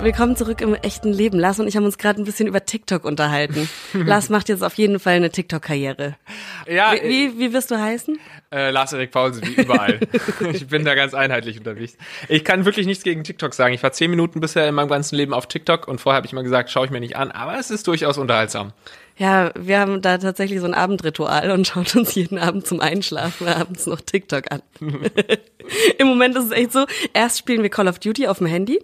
Willkommen zurück im echten Leben. Lars und ich haben uns gerade ein bisschen über TikTok unterhalten. Lars macht jetzt auf jeden Fall eine TikTok-Karriere. Ja, Wie, wie, wie wirst du heißen? äh, Lars-Erik Paulsen, wie überall. ich bin da ganz einheitlich unterwegs. Ich kann wirklich nichts gegen TikTok sagen. Ich war zehn Minuten bisher in meinem ganzen Leben auf TikTok und vorher habe ich mal gesagt, schaue ich mir nicht an, aber es ist durchaus unterhaltsam. Ja, wir haben da tatsächlich so ein Abendritual und schauen uns jeden Abend zum Einschlafen abends noch TikTok an. Im Moment ist es echt so, erst spielen wir Call of Duty auf dem Handy.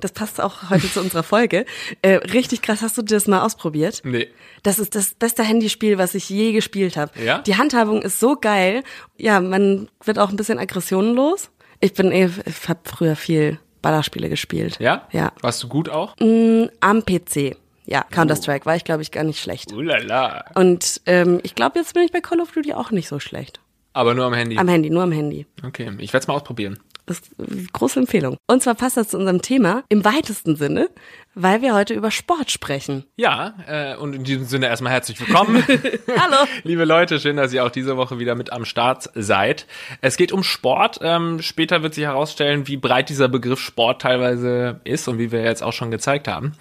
Das passt auch heute zu unserer Folge. Äh, richtig krass, hast du das mal ausprobiert? Nee. Das ist das beste Handyspiel, was ich je gespielt habe. Ja? Die Handhabung ist so geil. Ja, man wird auch ein bisschen aggressionenlos. Ich bin eh, ich habe früher viel Ballerspiele gespielt. Ja? Ja. Warst du gut auch? Am PC. Ja, Counter-Strike war ich, glaube ich, gar nicht schlecht. Ulala. Und ähm, ich glaube, jetzt bin ich bei Call of Duty auch nicht so schlecht. Aber nur am Handy. Am Handy, nur am Handy. Okay, ich werde es mal ausprobieren. Das ist eine große Empfehlung. Und zwar passt das zu unserem Thema im weitesten Sinne, weil wir heute über Sport sprechen. Ja, äh, und in diesem Sinne erstmal herzlich willkommen. Hallo. Liebe Leute, schön, dass ihr auch diese Woche wieder mit am Start seid. Es geht um Sport. Ähm, später wird sich herausstellen, wie breit dieser Begriff Sport teilweise ist und wie wir jetzt auch schon gezeigt haben.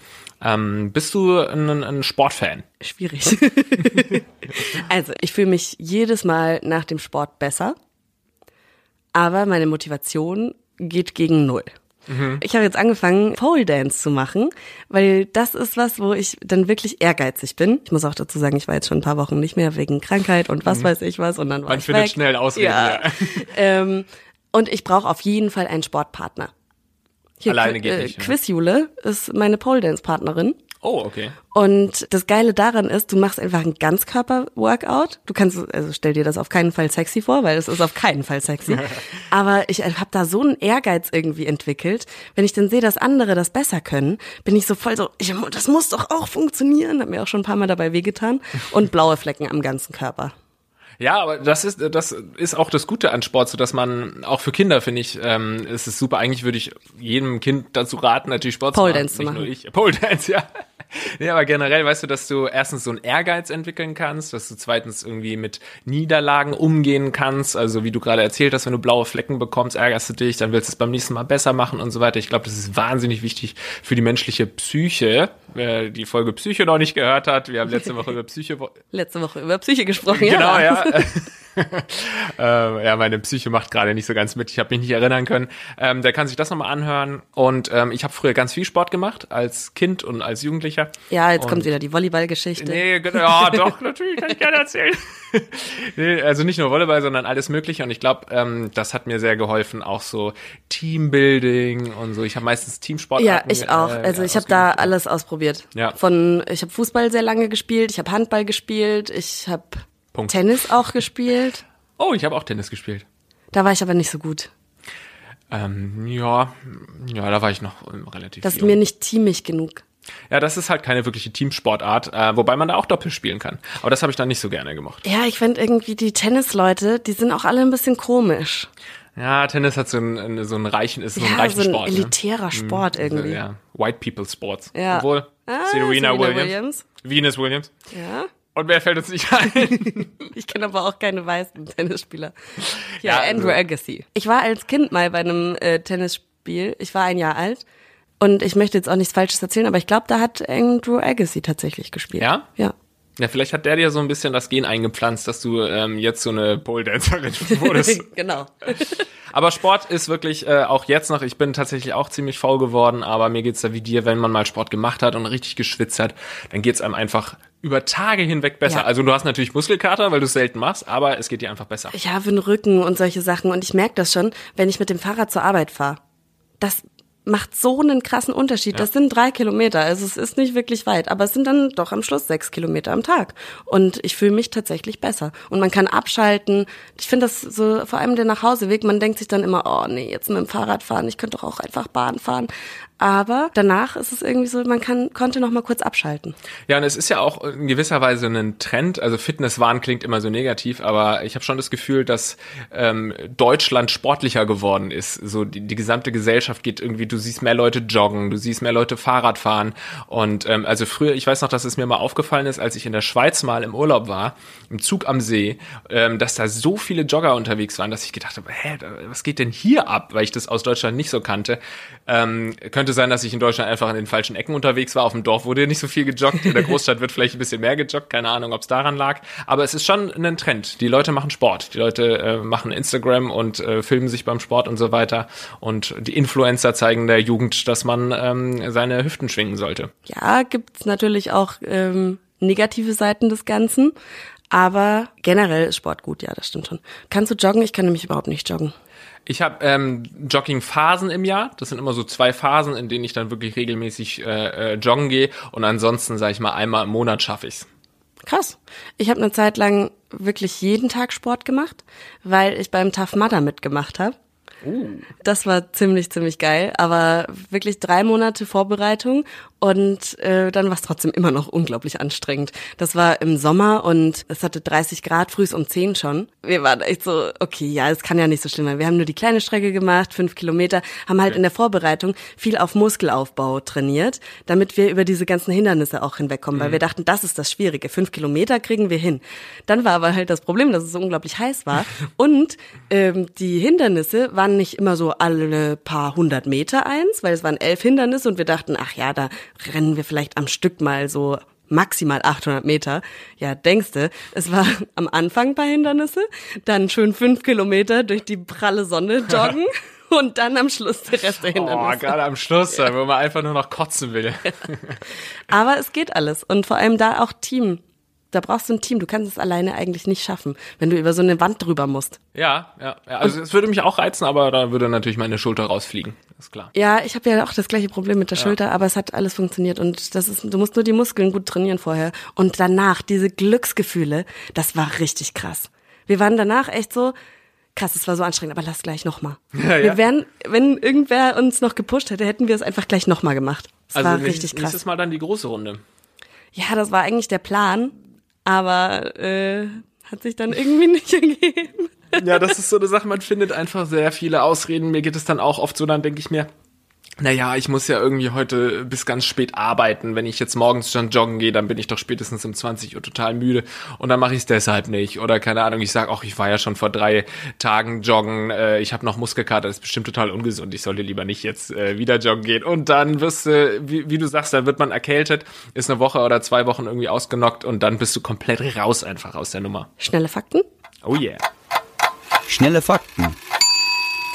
Ähm, bist du ein, ein Sportfan? Schwierig. also, ich fühle mich jedes Mal nach dem Sport besser, aber meine Motivation geht gegen Null. Ich habe jetzt angefangen, Pole Dance zu machen, weil das ist was, wo ich dann wirklich ehrgeizig bin. Ich muss auch dazu sagen, ich war jetzt schon ein paar Wochen nicht mehr wegen Krankheit und was weiß ich was und dann war Man ich findet weg. schnell Ausreden, Ja. ja. ähm, und ich brauche auf jeden Fall einen Sportpartner. Hier, Alleine geht äh, nicht? Quizjule ist meine Pole Dance Partnerin. Oh, okay. Und das Geile daran ist, du machst einfach ein Ganzkörper-Workout. Du kannst, also stell dir das auf keinen Fall sexy vor, weil es ist auf keinen Fall sexy. Aber ich habe da so einen Ehrgeiz irgendwie entwickelt. Wenn ich dann sehe, dass andere das besser können, bin ich so voll so, ich, das muss doch auch funktionieren. Hab mir auch schon ein paar Mal dabei wehgetan. Und blaue Flecken am ganzen Körper. Ja, aber das ist das ist auch das Gute an Sport, so dass man auch für Kinder finde ich, ähm, ist es super. Eigentlich würde ich jedem Kind dazu raten, natürlich Sport Pole zu machen. Dance zu nicht machen. nur ich. Pole Dance, ja. Ja, aber generell weißt du, dass du erstens so einen Ehrgeiz entwickeln kannst, dass du zweitens irgendwie mit Niederlagen umgehen kannst. Also wie du gerade erzählt hast, wenn du blaue Flecken bekommst, ärgerst du dich, dann willst du es beim nächsten Mal besser machen und so weiter. Ich glaube, das ist wahnsinnig wichtig für die menschliche Psyche. Wer die Folge Psyche noch nicht gehört hat, wir haben letzte Woche über Psyche Letzte Woche über Psyche gesprochen. Genau, ja. ja. ähm, ja, meine Psyche macht gerade nicht so ganz mit. Ich habe mich nicht erinnern können. Ähm, der kann sich das nochmal anhören. Und ähm, ich habe früher ganz viel Sport gemacht, als Kind und als Jugendlicher. Ja, jetzt und kommt wieder die Volleyballgeschichte. Nee, genau, ja, doch, natürlich, kann ich gerne erzählen. nee, also nicht nur Volleyball, sondern alles Mögliche. Und ich glaube, ähm, das hat mir sehr geholfen, auch so Teambuilding und so. Ich habe meistens Teamsport. Ja, ich auch. Also ich habe da alles ausprobiert. Ja. Von ich habe Fußball sehr lange gespielt, ich habe Handball gespielt, ich habe Punkt. Tennis auch gespielt. Oh, ich habe auch Tennis gespielt. Da war ich aber nicht so gut. Ähm, ja, ja, da war ich noch relativ Das ist jung. mir nicht teamig genug. Ja, das ist halt keine wirkliche Teamsportart, äh, wobei man da auch Doppel spielen kann. Aber das habe ich dann nicht so gerne gemacht. Ja, ich finde irgendwie die Tennisleute, die sind auch alle ein bisschen komisch. Ja, Tennis hat so einen, so einen reichen, ist so ein Ja, reichen so ein Sport. elitärer Sport ne? irgendwie. Ja, White People Sports. Ja. Obwohl, Ah, Serena, Serena Williams, Williams. Venus Williams. Ja. Und wer fällt uns nicht ein? Ich kenne aber auch keine weißen Tennisspieler. Ja, Ja, also- Andrew Agassi. Ich war als Kind mal bei einem äh, Tennisspiel. Ich war ein Jahr alt. Und ich möchte jetzt auch nichts Falsches erzählen, aber ich glaube, da hat Andrew Agassi tatsächlich gespielt. Ja? Ja. ja, vielleicht hat der dir so ein bisschen das Gen eingepflanzt, dass du ähm, jetzt so eine Pole-Dancerin wurdest. genau. Aber Sport ist wirklich äh, auch jetzt noch, ich bin tatsächlich auch ziemlich faul geworden, aber mir geht's da wie dir, wenn man mal Sport gemacht hat und richtig geschwitzt hat, dann geht's einem einfach über Tage hinweg besser. Ja. Also du hast natürlich Muskelkater, weil du es selten machst, aber es geht dir einfach besser. Ich habe einen Rücken und solche Sachen und ich merke das schon, wenn ich mit dem Fahrrad zur Arbeit fahre. Das macht so einen krassen Unterschied. Das sind drei Kilometer, also es ist nicht wirklich weit, aber es sind dann doch am Schluss sechs Kilometer am Tag. Und ich fühle mich tatsächlich besser. Und man kann abschalten. Ich finde das so, vor allem der Nachhauseweg, man denkt sich dann immer, oh nee, jetzt mit dem Fahrrad fahren, ich könnte doch auch einfach Bahn fahren. Aber danach ist es irgendwie so, man kann, konnte noch mal kurz abschalten. Ja, und es ist ja auch in gewisser Weise ein Trend. Also Fitnesswahn klingt immer so negativ, aber ich habe schon das Gefühl, dass ähm, Deutschland sportlicher geworden ist. So die, die gesamte Gesellschaft geht irgendwie, du siehst mehr Leute joggen, du siehst mehr Leute Fahrrad fahren. Und ähm, also früher, ich weiß noch, dass es mir mal aufgefallen ist, als ich in der Schweiz mal im Urlaub war, im Zug am See, ähm, dass da so viele Jogger unterwegs waren, dass ich gedacht habe, hä, was geht denn hier ab? Weil ich das aus Deutschland nicht so kannte. Ähm, könnte sein, dass ich in Deutschland einfach in den falschen Ecken unterwegs war. Auf dem Dorf wurde nicht so viel gejoggt. In der Großstadt wird vielleicht ein bisschen mehr gejoggt. Keine Ahnung, ob es daran lag. Aber es ist schon ein Trend. Die Leute machen Sport. Die Leute äh, machen Instagram und äh, filmen sich beim Sport und so weiter. Und die Influencer zeigen der Jugend, dass man ähm, seine Hüften schwingen sollte. Ja, gibt's natürlich auch ähm, negative Seiten des Ganzen. Aber generell ist Sport gut, ja, das stimmt schon. Kannst du joggen? Ich kann nämlich überhaupt nicht joggen. Ich habe ähm, Jogging-Phasen im Jahr. Das sind immer so zwei Phasen, in denen ich dann wirklich regelmäßig äh, äh, joggen gehe. Und ansonsten, sage ich mal, einmal im Monat schaffe ich's. Krass. Ich habe eine Zeit lang wirklich jeden Tag Sport gemacht, weil ich beim Tough Mudder mitgemacht habe. Uh. Das war ziemlich, ziemlich geil, aber wirklich drei Monate Vorbereitung und äh, dann war es trotzdem immer noch unglaublich anstrengend. Das war im Sommer und es hatte 30 Grad frühs um 10 schon. Wir waren echt so, okay, ja, es kann ja nicht so schlimm sein. Wir haben nur die kleine Strecke gemacht, fünf Kilometer, haben halt okay. in der Vorbereitung viel auf Muskelaufbau trainiert, damit wir über diese ganzen Hindernisse auch hinwegkommen, mhm. weil wir dachten, das ist das Schwierige. Fünf Kilometer kriegen wir hin. Dann war aber halt das Problem, dass es so unglaublich heiß war und ähm, die Hindernisse waren nicht immer so alle paar hundert Meter eins, weil es waren elf Hindernisse und wir dachten, ach ja, da rennen wir vielleicht am Stück mal so maximal 800 Meter. Ja, denkste, es war am Anfang ein paar Hindernisse, dann schön fünf Kilometer durch die pralle Sonne joggen. und dann am Schluss der Rest der Hindernisse. Oh, gerade am Schluss, ja. wo man einfach nur noch kotzen will. Aber es geht alles und vor allem da auch Team da brauchst du ein Team. Du kannst es alleine eigentlich nicht schaffen, wenn du über so eine Wand drüber musst. Ja, ja. ja. Also es würde mich auch reizen, aber da würde natürlich meine Schulter rausfliegen. Ist klar. Ja, ich habe ja auch das gleiche Problem mit der ja. Schulter, aber es hat alles funktioniert und das ist, du musst nur die Muskeln gut trainieren vorher und danach diese Glücksgefühle, das war richtig krass. Wir waren danach echt so, krass, es war so anstrengend, aber lass gleich nochmal. Ja, ja. Wir wären, wenn irgendwer uns noch gepusht hätte, hätten wir es einfach gleich nochmal gemacht. Es also war richtig krass. Nächstes Mal dann die große Runde. Ja, das war eigentlich der Plan aber äh, hat sich dann irgendwie nicht ergeben. Ja, das ist so eine Sache, man findet einfach sehr viele Ausreden. Mir geht es dann auch oft so, dann denke ich mir, naja, ich muss ja irgendwie heute bis ganz spät arbeiten. Wenn ich jetzt morgens schon joggen gehe, dann bin ich doch spätestens um 20 Uhr total müde und dann mache ich es deshalb nicht. Oder keine Ahnung, ich sage auch, ich war ja schon vor drei Tagen joggen, äh, ich habe noch Muskelkater, das ist bestimmt total ungesund, ich sollte lieber nicht jetzt äh, wieder joggen gehen. Und dann wirst du, wie, wie du sagst, dann wird man erkältet, ist eine Woche oder zwei Wochen irgendwie ausgenockt und dann bist du komplett raus einfach aus der Nummer. Schnelle Fakten? Oh yeah. Schnelle Fakten.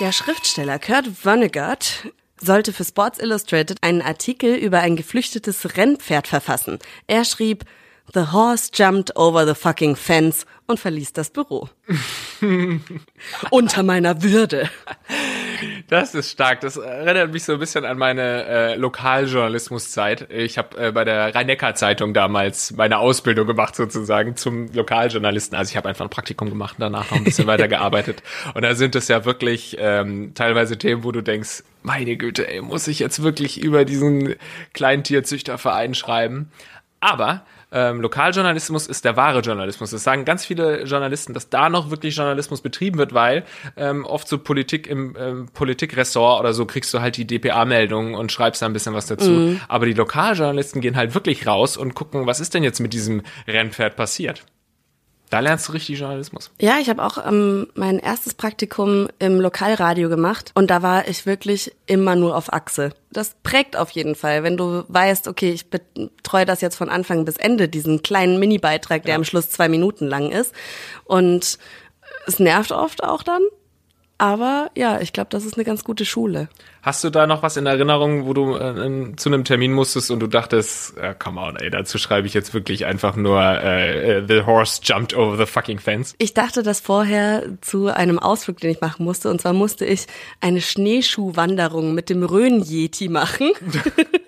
Der Schriftsteller Kurt Vonnegut sollte für Sports Illustrated einen Artikel über ein geflüchtetes Rennpferd verfassen. Er schrieb, The horse jumped over the fucking fence und verließ das Büro. Unter meiner Würde. Das ist stark. Das erinnert mich so ein bisschen an meine äh, Lokaljournalismuszeit. Ich habe äh, bei der Rhein-Neckar-Zeitung damals meine Ausbildung gemacht sozusagen zum Lokaljournalisten. Also ich habe einfach ein Praktikum gemacht und danach noch ein bisschen weiter gearbeitet. Und da sind es ja wirklich ähm, teilweise Themen, wo du denkst, meine Güte, ey, muss ich jetzt wirklich über diesen Kleintierzüchterverein schreiben? Aber ähm, Lokaljournalismus ist der wahre Journalismus. Das sagen ganz viele Journalisten, dass da noch wirklich Journalismus betrieben wird, weil ähm, oft so Politik im ähm, Politikressort oder so kriegst du halt die DPA-Meldungen und schreibst da ein bisschen was dazu. Mhm. Aber die Lokaljournalisten gehen halt wirklich raus und gucken, was ist denn jetzt mit diesem Rennpferd passiert. Da lernst du richtig Journalismus. Ja, ich habe auch ähm, mein erstes Praktikum im Lokalradio gemacht und da war ich wirklich immer nur auf Achse. Das prägt auf jeden Fall, wenn du weißt, okay, ich betreue das jetzt von Anfang bis Ende, diesen kleinen Mini-Beitrag, der ja. am Schluss zwei Minuten lang ist. Und es nervt oft auch dann, aber ja, ich glaube, das ist eine ganz gute Schule. Hast du da noch was in Erinnerung, wo du äh, zu einem Termin musstest und du dachtest, äh, come on, ey, dazu schreibe ich jetzt wirklich einfach nur äh, äh, The Horse jumped over the fucking fence? Ich dachte das vorher zu einem Ausflug, den ich machen musste. Und zwar musste ich eine Schneeschuhwanderung mit dem Rhön-Yeti machen.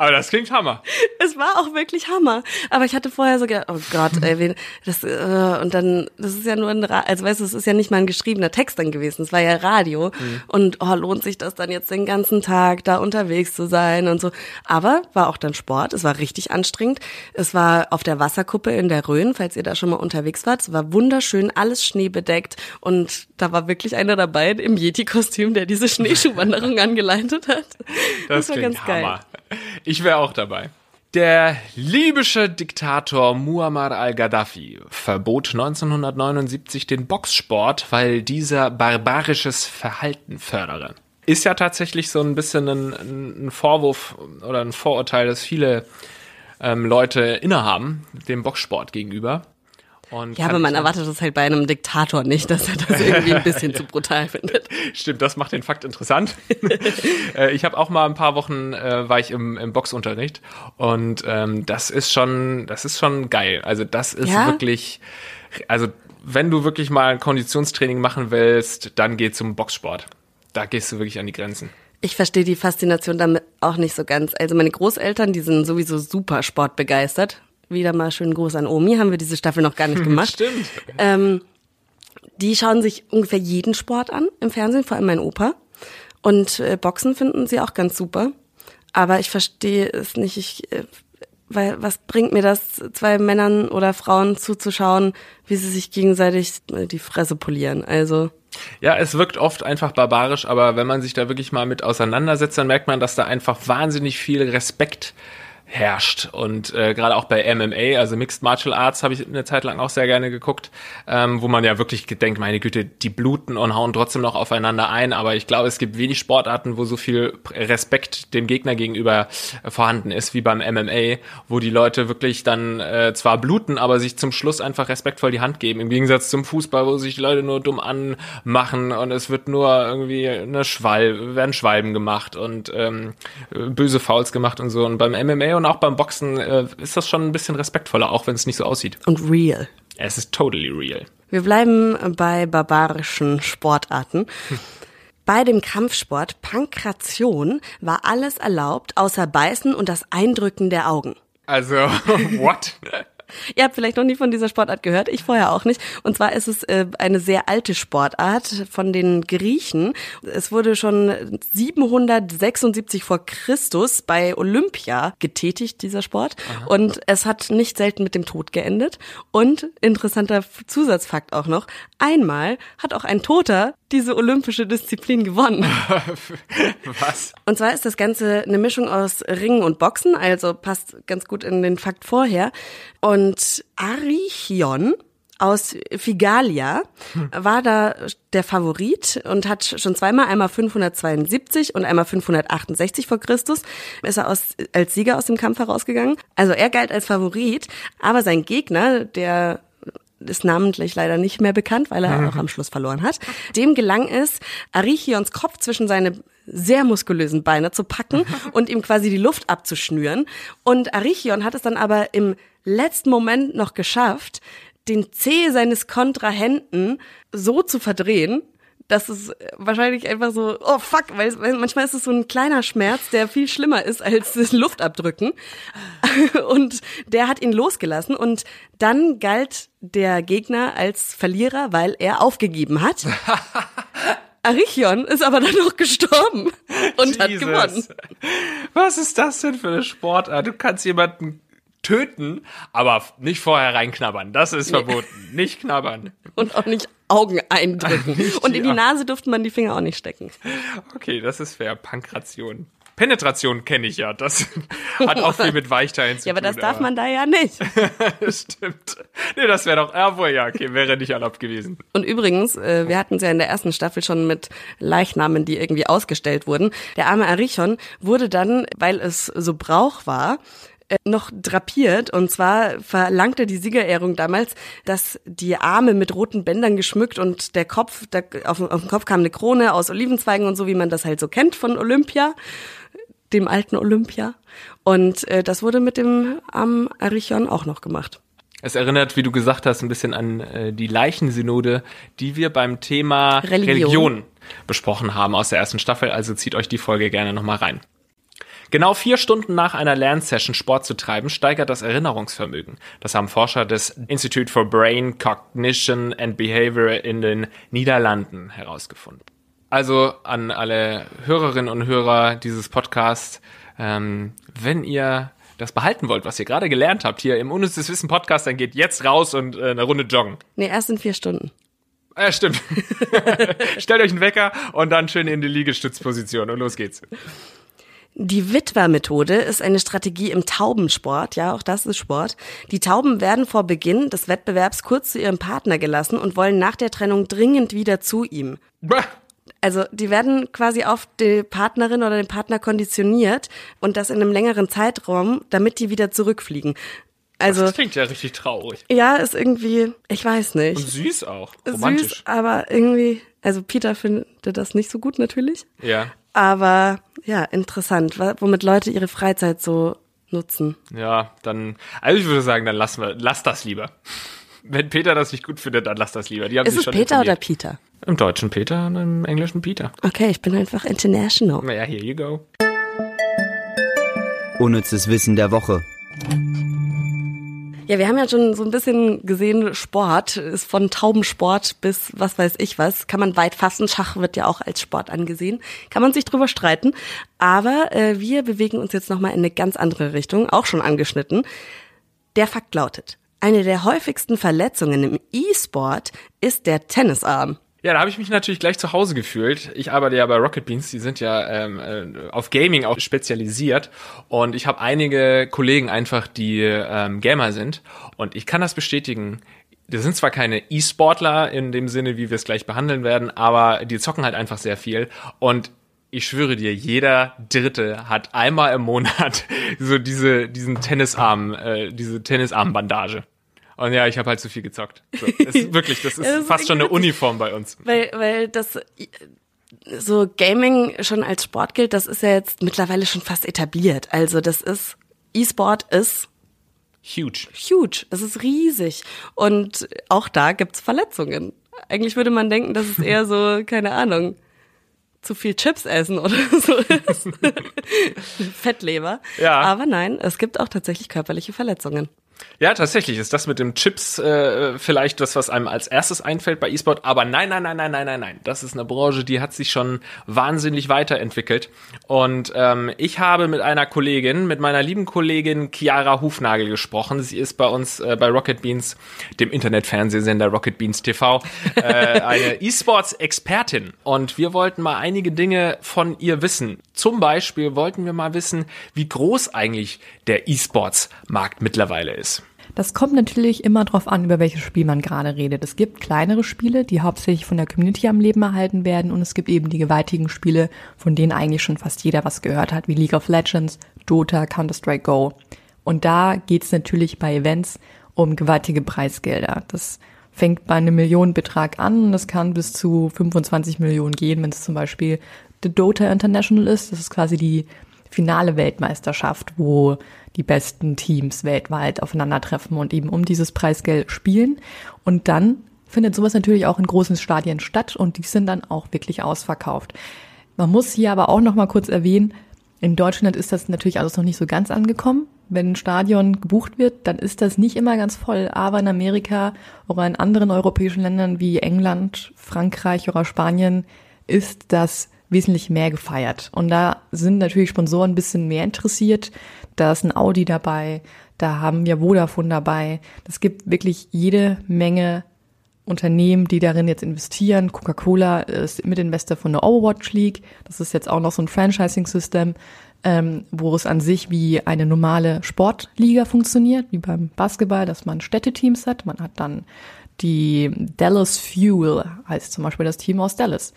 Aber das klingt Hammer. Es war auch wirklich Hammer. Aber ich hatte vorher so gedacht, oh Gott, ey, wen, das, äh, und dann, das ist ja nur ein, Ra also weißt du, es ist ja nicht mal ein geschriebener Text dann gewesen, es war ja Radio. Mhm. Und oh, lohnt sich das dann jetzt den ganzen Tag da unterwegs zu sein und so. Aber war auch dann Sport, es war richtig anstrengend. Es war auf der Wasserkuppe in der Rhön, falls ihr da schon mal unterwegs wart. Es war wunderschön, alles schneebedeckt und da war wirklich einer dabei im Yeti-Kostüm, der diese Schneeschuhwanderung angeleitet hat. Das, das war ganz geil. Ich wäre auch dabei. Der libysche Diktator Muammar al-Gaddafi verbot 1979 den Boxsport, weil dieser barbarisches Verhalten fördere. Ist ja tatsächlich so ein bisschen ein, ein Vorwurf oder ein Vorurteil, das viele ähm, Leute innehaben, dem Boxsport gegenüber. Und ja, aber man erwartet das halt bei einem Diktator nicht, dass er das irgendwie ein bisschen zu brutal findet. Stimmt, das macht den Fakt interessant. Äh, ich habe auch mal ein paar Wochen äh, war ich im, im Boxunterricht und ähm, das ist schon, das ist schon geil. Also das ist ja? wirklich, also wenn du wirklich mal ein Konditionstraining machen willst, dann geh zum Boxsport. Da gehst du wirklich an die Grenzen. Ich verstehe die Faszination damit auch nicht so ganz. Also meine Großeltern, die sind sowieso super sportbegeistert wieder mal schönen Gruß an Omi, haben wir diese Staffel noch gar nicht gemacht. Stimmt. Ähm, die schauen sich ungefähr jeden Sport an im Fernsehen, vor allem mein Opa. Und äh, Boxen finden sie auch ganz super. Aber ich verstehe es nicht. Ich, äh, weil was bringt mir das, zwei Männern oder Frauen zuzuschauen, wie sie sich gegenseitig äh, die Fresse polieren? Also ja, es wirkt oft einfach barbarisch, aber wenn man sich da wirklich mal mit auseinandersetzt, dann merkt man, dass da einfach wahnsinnig viel Respekt herrscht. Und äh, gerade auch bei MMA, also Mixed Martial Arts, habe ich eine Zeit lang auch sehr gerne geguckt, ähm, wo man ja wirklich denkt, meine Güte, die bluten und hauen trotzdem noch aufeinander ein. Aber ich glaube, es gibt wenig Sportarten, wo so viel Respekt dem Gegner gegenüber äh, vorhanden ist, wie beim MMA, wo die Leute wirklich dann äh, zwar bluten, aber sich zum Schluss einfach respektvoll die Hand geben. Im Gegensatz zum Fußball, wo sich die Leute nur dumm anmachen und es wird nur irgendwie eine Schwalbe, werden Schwalben gemacht und ähm, böse Fouls gemacht und so. Und beim MMA und auch beim Boxen äh, ist das schon ein bisschen respektvoller, auch wenn es nicht so aussieht. Und real. Es ist totally real. Wir bleiben bei barbarischen Sportarten. Bei dem Kampfsport Pankration war alles erlaubt, außer Beißen und das Eindrücken der Augen. Also, what? Ihr habt vielleicht noch nie von dieser Sportart gehört, ich vorher auch nicht. Und zwar ist es äh, eine sehr alte Sportart von den Griechen. Es wurde schon 776 vor Christus bei Olympia getätigt, dieser Sport. Aha. Und es hat nicht selten mit dem Tod geendet. Und interessanter Zusatzfakt auch noch, einmal hat auch ein Toter diese olympische Disziplin gewonnen. Was? Und zwar ist das Ganze eine Mischung aus Ringen und Boxen, also passt ganz gut in den Fakt vorher. Und Arichion aus Figalia war da der Favorit und hat schon zweimal, einmal 572 und einmal 568 vor Christus, ist er aus, als Sieger aus dem Kampf herausgegangen. Also er galt als Favorit, aber sein Gegner, der ist namentlich leider nicht mehr bekannt, weil er mhm. auch am Schluss verloren hat. Dem gelang es, Arichions Kopf zwischen seine sehr muskulösen Beine zu packen und ihm quasi die Luft abzuschnüren. Und Arichion hat es dann aber im letzten Moment noch geschafft, den Zeh seines Kontrahenten so zu verdrehen, dass es wahrscheinlich einfach so, oh fuck, weil, weil manchmal ist es so ein kleiner Schmerz, der viel schlimmer ist als das Luftabdrücken. Und der hat ihn losgelassen und dann galt der Gegner als Verlierer, weil er aufgegeben hat. Arichion ist aber dann noch gestorben und Jesus. hat gewonnen. Was ist das denn für eine Sportart? Du kannst jemanden töten, aber nicht vorher reinknabbern. Das ist nee. verboten. Nicht knabbern. Und auch nicht Augen eindrücken. Und in die Nase durfte man die Finger auch nicht stecken. Okay, das ist fair. Pankration. Penetration kenne ich ja. Das hat auch viel mit Weichteilen zu tun. Ja, aber das darf aber. man da ja nicht. Stimmt. Nee, das wäre doch, ja wohl, ja, okay, wäre nicht erlaubt gewesen. Und übrigens, äh, wir hatten es ja in der ersten Staffel schon mit Leichnamen, die irgendwie ausgestellt wurden. Der arme Arichon wurde dann, weil es so Brauch war, noch drapiert. Und zwar verlangte die Siegerehrung damals, dass die Arme mit roten Bändern geschmückt und der Kopf, der, auf, auf den Kopf kam eine Krone aus Olivenzweigen und so, wie man das halt so kennt von Olympia, dem alten Olympia. Und äh, das wurde mit dem am Arichon auch noch gemacht. Es erinnert, wie du gesagt hast, ein bisschen an äh, die Leichensynode, die wir beim Thema Religion. Religion besprochen haben aus der ersten Staffel. Also zieht euch die Folge gerne nochmal rein. Genau vier Stunden nach einer Lernsession Sport zu treiben, steigert das Erinnerungsvermögen. Das haben Forscher des Institute for Brain Cognition and Behavior in den Niederlanden herausgefunden. Also an alle Hörerinnen und Hörer dieses Podcasts, ähm, wenn ihr das behalten wollt, was ihr gerade gelernt habt hier im Unnützes Wissen Podcast, dann geht jetzt raus und äh, eine Runde joggen. Nee, erst in vier Stunden. Ja, stimmt. Stellt euch einen Wecker und dann schön in die Liegestützposition und los geht's. Die Witwer-Methode ist eine Strategie im Taubensport, ja, auch das ist Sport. Die Tauben werden vor Beginn des Wettbewerbs kurz zu ihrem Partner gelassen und wollen nach der Trennung dringend wieder zu ihm. Bah. Also die werden quasi auf die Partnerin oder den Partner konditioniert und das in einem längeren Zeitraum, damit die wieder zurückfliegen. Also Das klingt ja richtig traurig. ja, ist irgendwie, ich weiß Und nicht, süß auch. Romantisch. süß, aber irgendwie, also Peter findet das nicht so gut natürlich, Ja. aber ja, interessant, womit Leute ihre Freizeit so nutzen. Ja, dann, also ich würde sagen, dann lassen wir, lass das lieber. Wenn Peter das nicht gut findet, dann lass das lieber. Die haben Ist sich es schon Peter oder informiert. Peter? Im Deutschen Peter und im Englischen Peter. Okay, ich bin einfach international. Naja, here you go. Unnützes Wissen der Woche. Ja, wir haben ja schon so ein bisschen gesehen, Sport ist von Taubensport bis was weiß ich was, kann man weit fassen. Schach wird ja auch als Sport angesehen. Kann man sich drüber streiten. Aber äh, wir bewegen uns jetzt nochmal in eine ganz andere Richtung, auch schon angeschnitten. Der Fakt lautet, eine der häufigsten Verletzungen im E-Sport ist der Tennisarm. Ja, da habe ich mich natürlich gleich zu Hause gefühlt. Ich arbeite ja bei Rocket Beans, die sind ja ähm, äh, auf Gaming auch spezialisiert und ich habe einige Kollegen einfach, die ähm, Gamer sind und ich kann das bestätigen. Das sind zwar keine E-Sportler in dem Sinne, wie wir es gleich behandeln werden, aber die zocken halt einfach sehr viel und ich schwöre dir, jeder Dritte hat einmal im Monat so diese diesen Tennisarm, äh, diese Tennisarmbandage. Und ja, ich habe halt zu viel gezockt. So, ist wirklich, das ist Ja, das ist fast schon eine Uniform bei uns. Weil, weil das so Gaming schon als Sport gilt, das ist ja jetzt mittlerweile schon fast etabliert. Also das ist, E-Sport ist Huge. huge, es ist riesig. Und auch da gibt's Verletzungen. Eigentlich würde man denken, dass es eher so, keine Ahnung, zu viel Chips essen oder so ist. Fettleber. Ja. Aber nein, es gibt auch tatsächlich körperliche Verletzungen. Ja, tatsächlich ist das mit dem Chips äh, vielleicht das, was einem als erstes einfällt bei E-Sport. Aber nein, nein, nein, nein, nein, nein, nein. Das ist eine Branche, die hat sich schon wahnsinnig weiterentwickelt. Und ähm, ich habe mit einer Kollegin, mit meiner lieben Kollegin Chiara Hufnagel gesprochen. Sie ist bei uns äh, bei Rocket Beans, dem Internetfernsehsender Rocket Beans TV, äh, eine E-Sports-Expertin. Und wir wollten mal einige Dinge von ihr wissen. Zum Beispiel wollten wir mal wissen, wie groß eigentlich der E-Sports-Markt mittlerweile ist. Das kommt natürlich immer drauf an, über welches Spiel man gerade redet. Es gibt kleinere Spiele, die hauptsächlich von der Community am Leben erhalten werden und es gibt eben die gewaltigen Spiele, von denen eigentlich schon fast jeder was gehört hat, wie League of Legends, Dota, Counter-Strike Go. Und da geht's natürlich bei Events um gewaltige Preisgelder. Das fängt bei einem Millionenbetrag an und das kann bis zu 25 Millionen gehen, wenn es zum Beispiel The Dota International ist. Das ist quasi die finale Weltmeisterschaft, wo die besten Teams weltweit aufeinandertreffen und eben um dieses Preisgeld spielen. Und dann findet sowas natürlich auch in großen Stadien statt und die sind dann auch wirklich ausverkauft. Man muss hier aber auch noch mal kurz erwähnen, in Deutschland ist das natürlich alles noch nicht so ganz angekommen. Wenn ein Stadion gebucht wird, dann ist das nicht immer ganz voll. Aber in Amerika oder in anderen europäischen Ländern wie England, Frankreich oder Spanien ist das wesentlich mehr gefeiert. Und da sind natürlich Sponsoren ein bisschen mehr interessiert. Da ist ein Audi dabei, da haben wir Vodafone dabei. Es gibt wirklich jede Menge Unternehmen, die darin jetzt investieren. Coca-Cola ist Mitinvestor von der Overwatch League. Das ist jetzt auch noch so ein Franchising-System, ähm, wo es an sich wie eine normale Sportliga funktioniert, wie beim Basketball, dass man Städteteams hat. Man hat dann die Dallas Fuel, heißt zum Beispiel das Team aus Dallas.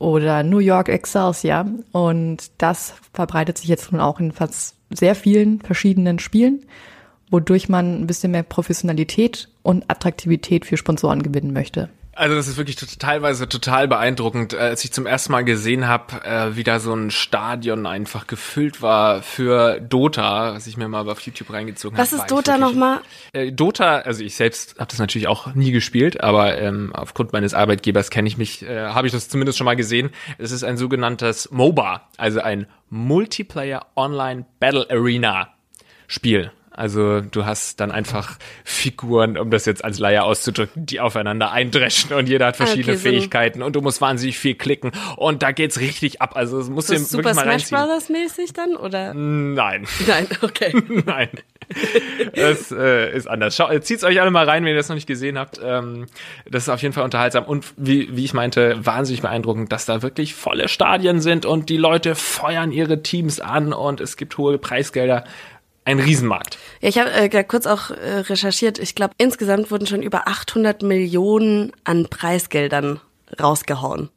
Oder New York Excelsior. Und das verbreitet sich jetzt nun auch in fast sehr vielen verschiedenen Spielen, wodurch man ein bisschen mehr Professionalität und Attraktivität für Sponsoren gewinnen möchte. Also das ist wirklich teilweise total beeindruckend, äh, als ich zum ersten Mal gesehen habe, äh, wie da so ein Stadion einfach gefüllt war für Dota, was ich mir mal auf YouTube reingezogen habe. Was ist Dota nochmal? Äh, Dota, also ich selbst habe das natürlich auch nie gespielt, aber ähm, aufgrund meines Arbeitgebers kenne ich mich, äh, habe ich das zumindest schon mal gesehen. Es ist ein sogenanntes MOBA, also ein Multiplayer Online Battle Arena Spiel. Also du hast dann einfach Figuren, um das jetzt als Laie auszudrücken, die aufeinander eindreschen und jeder hat ah, verschiedene okay, Fähigkeiten und du musst wahnsinnig viel klicken und da geht's richtig ab. Also es muss so Super wirklich mal Smash. Brothers mäßig dann oder? Nein. Nein, okay. Nein. Das äh, ist anders. Schau, zieht's euch alle mal rein, wenn ihr das noch nicht gesehen habt. Ähm, das ist auf jeden Fall unterhaltsam und wie, wie ich meinte, wahnsinnig beeindruckend, dass da wirklich volle Stadien sind und die Leute feuern ihre Teams an und es gibt hohe Preisgelder ein Riesenmarkt. Ja, ich habe äh, kurz auch äh, recherchiert. Ich glaube, insgesamt wurden schon über 800 Millionen an Preisgeldern rausgehauen.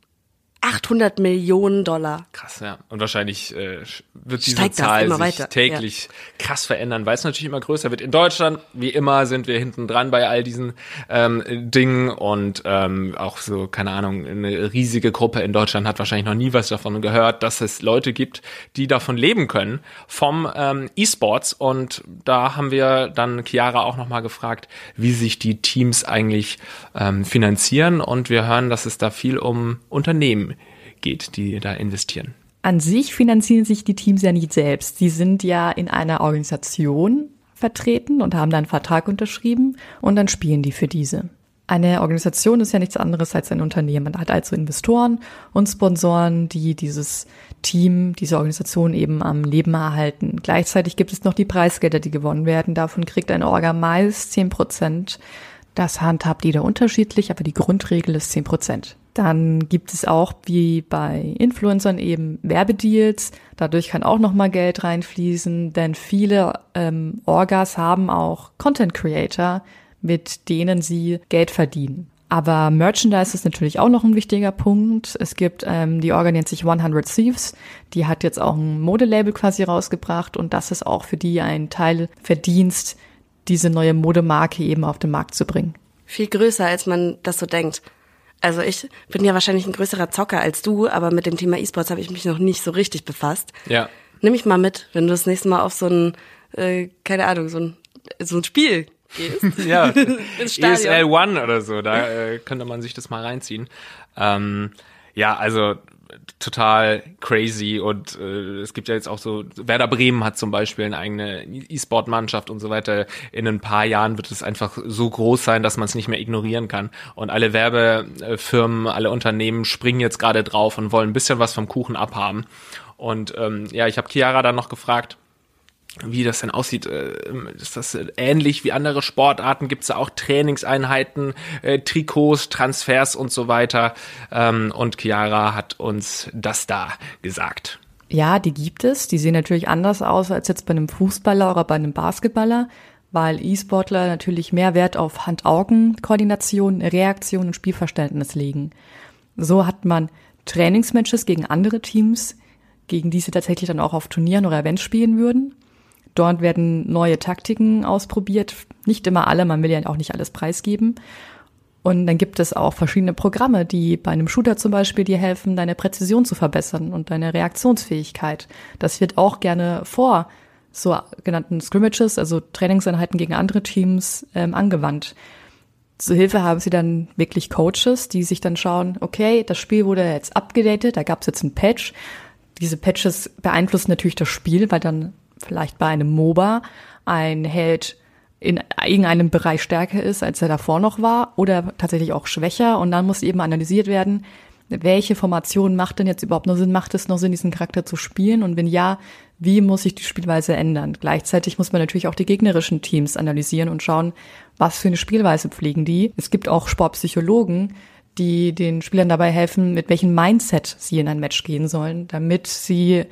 800 Millionen Dollar. Krass, ja. Und wahrscheinlich äh, wird diese Steigt Zahl sich weiter. täglich ja. krass verändern, weil es natürlich immer größer wird. In Deutschland, wie immer, sind wir hinten dran bei all diesen ähm, Dingen und ähm, auch so, keine Ahnung, eine riesige Gruppe in Deutschland hat wahrscheinlich noch nie was davon gehört, dass es Leute gibt, die davon leben können, vom ähm, E-Sports. Und da haben wir dann Chiara auch nochmal gefragt, wie sich die Teams eigentlich ähm, finanzieren. Und wir hören, dass es da viel um Unternehmen geht, die da investieren. An sich finanzieren sich die Teams ja nicht selbst. Sie sind ja in einer Organisation vertreten und haben dann einen Vertrag unterschrieben und dann spielen die für diese. Eine Organisation ist ja nichts anderes als ein Unternehmen. Man hat also Investoren und Sponsoren, die dieses Team, diese Organisation eben am Leben erhalten. Gleichzeitig gibt es noch die Preisgelder, die gewonnen werden. Davon kriegt ein Orga meist zehn Prozent. Das handhabt jeder unterschiedlich, aber die Grundregel ist zehn Prozent. Dann gibt es auch wie bei Influencern eben Werbedeals. Dadurch kann auch nochmal Geld reinfließen, denn viele ähm, Orgas haben auch Content Creator, mit denen sie Geld verdienen. Aber Merchandise ist natürlich auch noch ein wichtiger Punkt. Es gibt, ähm, die Orga nennt sich 100 Thieves. Die hat jetzt auch ein Modelabel quasi rausgebracht und das ist auch für die ein Teil Verdienst, diese neue Modemarke eben auf den Markt zu bringen. Viel größer, als man das so denkt. Also ich bin ja wahrscheinlich ein größerer Zocker als du, aber mit dem Thema E-Sports habe ich mich noch nicht so richtig befasst. Ja. Nimm mich mal mit, wenn du das nächste Mal auf so ein, äh, keine Ahnung, so ein, so ein Spiel gehst. ja, ESL One oder so, da äh, könnte man sich das mal reinziehen. Ähm, ja, also total crazy und äh, es gibt ja jetzt auch so, Werder Bremen hat zum Beispiel eine eigene E-Sport-Mannschaft und so weiter. In ein paar Jahren wird es einfach so groß sein, dass man es nicht mehr ignorieren kann. Und alle Werbefirmen, alle Unternehmen springen jetzt gerade drauf und wollen ein bisschen was vom Kuchen abhaben. Und ähm, ja, ich habe Chiara dann noch gefragt, wie das denn aussieht. Äh, ist das ähnlich wie andere Sportarten? Gibt es da auch Trainingseinheiten, äh, Trikots, Transfers und so weiter? Ähm, und Chiara hat uns das da gesagt. Ja, die gibt es. Die sehen natürlich anders aus als jetzt bei einem Fußballer oder bei einem Basketballer, weil E-Sportler natürlich mehr Wert auf Hand-Augen-Koordination, Reaktion und Spielverständnis legen. So hat man Trainingsmatches gegen andere Teams, gegen die sie tatsächlich dann auch auf Turnieren oder Events spielen würden. Dort werden neue Taktiken ausprobiert. Nicht immer alle, man will ja auch nicht alles preisgeben. Und dann gibt es auch verschiedene Programme, die bei einem Shooter zum Beispiel dir helfen, deine Präzision zu verbessern und deine Reaktionsfähigkeit. Das wird auch gerne vor so genannten Scrimmages, also Trainingseinheiten gegen andere Teams, ähm, angewandt. Zur Hilfe haben sie dann wirklich Coaches, die sich dann schauen, okay, das Spiel wurde jetzt abgedatet, da gab es jetzt einen Patch. Diese Patches beeinflussen natürlich das Spiel, weil dann vielleicht bei einem MOBA ein Held in irgendeinem Bereich stärker ist, als er davor noch war, oder tatsächlich auch schwächer. Und dann muss eben analysiert werden, welche Formation macht denn jetzt überhaupt noch Sinn? Macht es noch Sinn, diesen Charakter zu spielen? Und wenn ja, wie muss sich die Spielweise ändern? Gleichzeitig muss man natürlich auch die gegnerischen Teams analysieren und schauen, was für eine Spielweise pflegen die. Es gibt auch Sportpsychologen, die den Spielern dabei helfen, mit welchem Mindset sie in ein Match gehen sollen, damit sie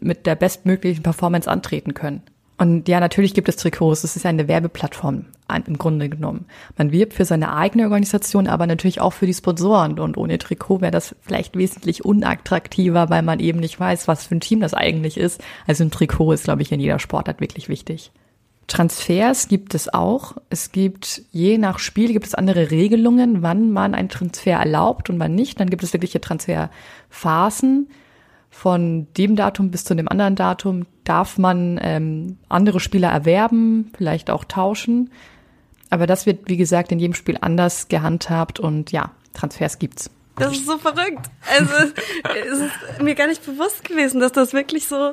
mit der bestmöglichen Performance antreten können. Und ja, natürlich gibt es Trikots. Es ist eine Werbeplattform im Grunde genommen. Man wirbt für seine eigene Organisation, aber natürlich auch für die Sponsoren. Und ohne Trikot wäre das vielleicht wesentlich unattraktiver, weil man eben nicht weiß, was für ein Team das eigentlich ist. Also ein Trikot ist, glaube ich, in jeder Sportart wirklich wichtig. Transfers gibt es auch. Es gibt je nach Spiel gibt es andere Regelungen, wann man einen Transfer erlaubt und wann nicht. Dann gibt es wirkliche Transferphasen. Von dem Datum bis zu dem anderen Datum darf man ähm, andere Spieler erwerben, vielleicht auch tauschen. Aber das wird, wie gesagt, in jedem Spiel anders gehandhabt und ja, Transfers gibt's. Das ist so verrückt. Also es ist mir gar nicht bewusst gewesen, dass das wirklich so,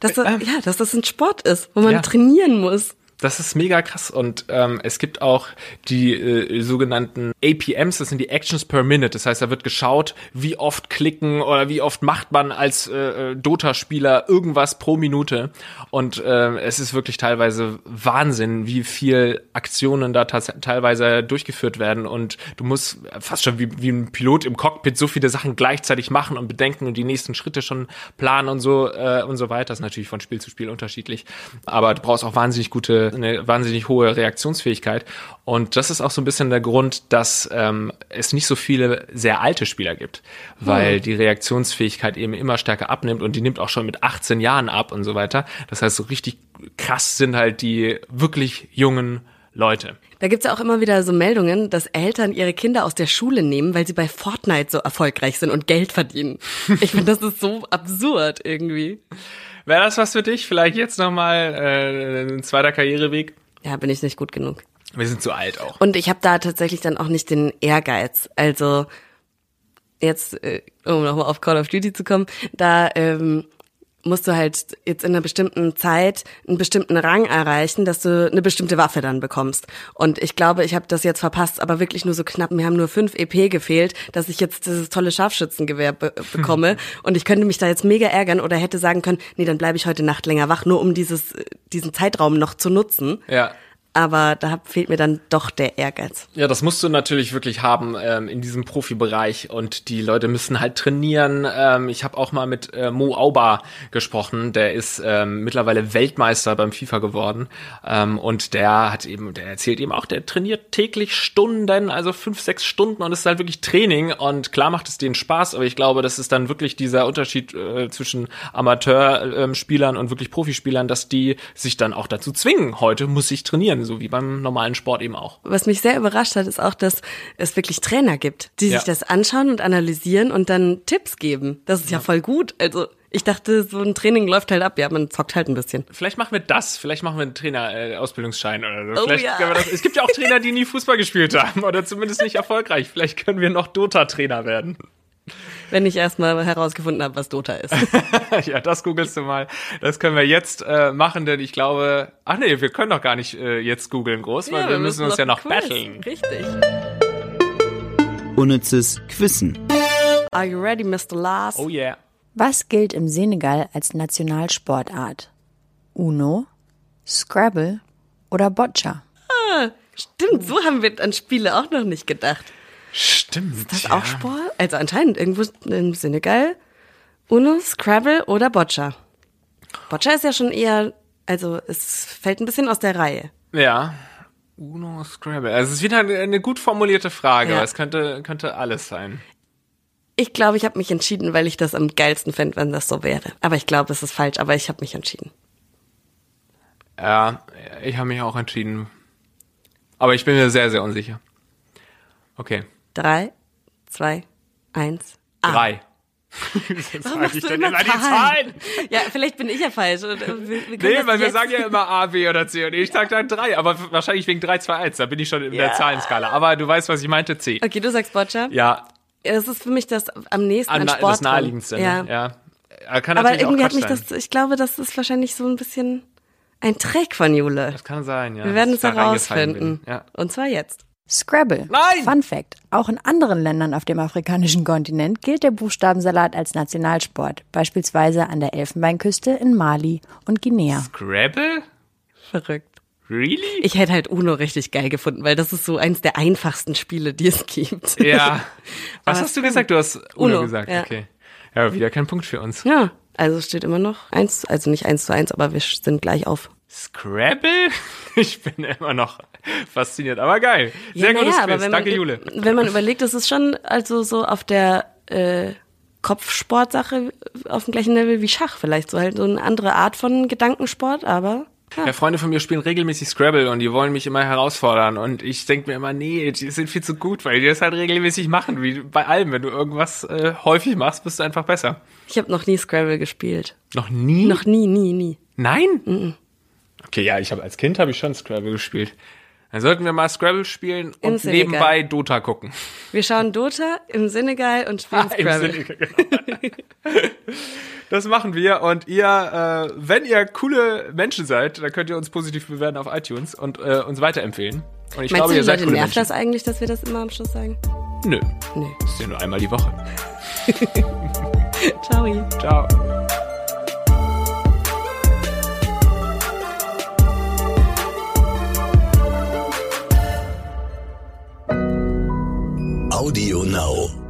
dass das, ja, dass das ein Sport ist, wo man Ja. trainieren muss. Das ist mega krass und ähm, es gibt auch die äh, sogenannten APMs, das sind die Actions per Minute. Das heißt, da wird geschaut, wie oft klicken oder wie oft macht man als äh, äh, Dota-Spieler irgendwas pro Minute. Und äh, es ist wirklich teilweise Wahnsinn, wie viel Aktionen da teilweise durchgeführt werden. Und du musst fast schon wie, wie ein Pilot im Cockpit so viele Sachen gleichzeitig machen und bedenken und die nächsten Schritte schon planen und so äh, und so weiter. Das ist natürlich von Spiel zu Spiel unterschiedlich. Aber du brauchst auch wahnsinnig gute, eine wahnsinnig hohe Reaktionsfähigkeit. Und das ist auch so ein bisschen der Grund, dass ähm, es nicht so viele sehr alte Spieler gibt, weil die Reaktionsfähigkeit eben immer stärker abnimmt und die nimmt auch schon mit 18 Jahren ab und so weiter. Das heißt, so richtig krass sind halt die wirklich jungen Leute. Da gibt's ja auch immer wieder so Meldungen, dass Eltern ihre Kinder aus der Schule nehmen, weil sie bei Fortnite so erfolgreich sind und Geld verdienen. Ich finde, das ist so absurd irgendwie. Wäre das was für dich? Vielleicht jetzt nochmal äh, ein zweiter Karriereweg? Ja, bin ich nicht gut genug. Wir sind zu alt auch. Und ich habe da tatsächlich dann auch nicht den Ehrgeiz. Also jetzt, äh, um nochmal auf Call of Duty zu kommen, da ähm, musst du halt jetzt in einer bestimmten Zeit einen bestimmten Rang erreichen, dass du eine bestimmte Waffe dann bekommst. Und ich glaube, ich habe das jetzt verpasst, aber wirklich nur so knapp. Mir haben nur fünf EP gefehlt, dass ich jetzt dieses tolle Scharfschützengewehr be bekomme. Und ich könnte mich da jetzt mega ärgern oder hätte sagen können, nee, dann bleibe ich heute Nacht länger wach, nur um dieses, äh, diesen Zeitraum noch zu nutzen. Ja. Aber da fehlt mir dann doch der Ehrgeiz. Ja, das musst du natürlich wirklich haben ähm, in diesem Profibereich. Und die Leute müssen halt trainieren. Ähm, ich habe auch mal mit äh, Mo Auba gesprochen, der ist ähm, mittlerweile Weltmeister beim FIFA geworden. Ähm, und der hat eben, der erzählt eben auch, der trainiert täglich Stunden, also fünf, sechs Stunden und es ist halt wirklich Training. Und klar macht es denen Spaß, aber ich glaube, das ist dann wirklich dieser Unterschied äh, zwischen Amateurspielern und wirklich Profispielern, dass die sich dann auch dazu zwingen, heute muss ich trainieren, so wie beim normalen Sport eben auch. Was mich sehr überrascht hat, ist auch, dass es wirklich Trainer gibt, die Ja. sich das anschauen und analysieren und dann Tipps geben. Das ist ja, voll gut. Also ich dachte, so ein Training läuft halt ab. Ja, man zockt halt ein bisschen. Vielleicht machen wir das. Vielleicht machen wir einen Trainer-Ausbildungsschein oder so. Oh ja. können wir das, es gibt ja auch Trainer, die nie Fußball gespielt haben oder zumindest nicht erfolgreich. Vielleicht können wir noch Dota-Trainer werden. Wenn ich erstmal herausgefunden habe, was Dota ist. ja, das googelst du mal. Das können wir jetzt äh, machen, denn ich glaube, ach nee, wir können doch gar nicht äh, jetzt googeln groß, weil wir, müssen uns ja noch Quiz. battlen. Richtig. Unnützes Quissen. Are you ready, Mr. Lars? Oh yeah. Was gilt im Senegal als Nationalsportart? Uno, Scrabble oder Boccia? Stimmt, so haben wir an Spiele auch noch nicht gedacht. Stimmt. Das ist auch Sport? Also anscheinend irgendwo im Senegal. Uno, Scrabble oder Boccia. Boccia ist ja schon eher, also es fällt ein bisschen aus der Reihe. Ja. Uno Scrabble. Also es ist wieder eine, eine gut formulierte Frage. Ja. Es könnte, könnte alles sein. Ich glaube, ich habe mich entschieden, weil ich das am geilsten fände, wenn das so wäre. Aber ich glaube, es ist falsch, aber ich habe mich entschieden. Ja, ich habe mich auch entschieden. Aber ich bin mir sehr, sehr unsicher. Okay. Drei, zwei, eins. Ah. Drei. Wieso sag machst ich denn immer die Zahlen? Ja, vielleicht bin ich ja falsch. Und, äh, wir- wir Nee, das weil wir sagen ja immer A, B oder C und ich sag dann drei, aber wahrscheinlich wegen 3, 2, 1, da bin ich schon in der Ja. Zahlenskala. Aber du weißt, was ich meinte, C. Okay, du sagst Boccia. Ja, Ja, Das ist für mich das am nächsten an, an das Sport. dran. naheliegendste. Ja. Ne? ja. Kann Aber irgendwie hat mich das, ich glaube, das ist wahrscheinlich so ein bisschen ein Trick von Jule. Das kann sein, ja. Wir werden es herausfinden. Ja. Und zwar jetzt. Scrabble. Nein! Fun Fact. Auch in anderen Ländern auf dem afrikanischen Kontinent gilt der Buchstabensalat als Nationalsport. Beispielsweise an der Elfenbeinküste in Mali und Guinea. Scrabble? Verrückt. Really? Ich hätte halt Uno richtig geil gefunden, weil das ist so eins der einfachsten Spiele, die es gibt. ja. Was Aber hast du gesagt? Du hast Uno, Uno, gesagt, ja. okay. Ja, wieder kein Punkt für uns. Ja, also es steht immer noch eins, also nicht eins zu eins, aber wir sind gleich auf. Scrabble? Ich bin immer noch fasziniert, aber geil. Sehr Ja, gutes naja, Quiz. wenn Danke, man, Jule. Wenn man überlegt, das ist schon also so auf der äh, Kopfsportsache auf dem gleichen Level wie Schach. Vielleicht so halt so eine andere Art von Gedankensport, aber Ja, Freunde von mir spielen regelmäßig Scrabble und die wollen mich immer herausfordern. Und ich denke mir immer, nee, die sind viel zu gut, weil die das halt regelmäßig machen. Wie bei allem, wenn du irgendwas äh, häufig machst, bist du einfach besser. Ich habe noch nie Scrabble gespielt. Noch nie? Noch nie, nie, nie. Nein? Okay, ja, ich habe als Kind habe ich schon Scrabble gespielt. Dann sollten wir mal Scrabble spielen Im und Senegal. nebenbei Dota gucken. Wir schauen Dota im Senegal und spielen Im Scrabble. Sinne- genau. Das machen wir und ihr, äh, wenn ihr coole Menschen seid, dann könnt ihr uns positiv bewerten auf iTunes und äh, uns weiterempfehlen. Und ich Meinst glaube, du, ihr die seid Leute coole nervt Menschen. das eigentlich, dass wir das immer am Schluss sagen? Nö, Nee. das ist ja nur einmal die Woche. Ciao. Ciao. Audio Now.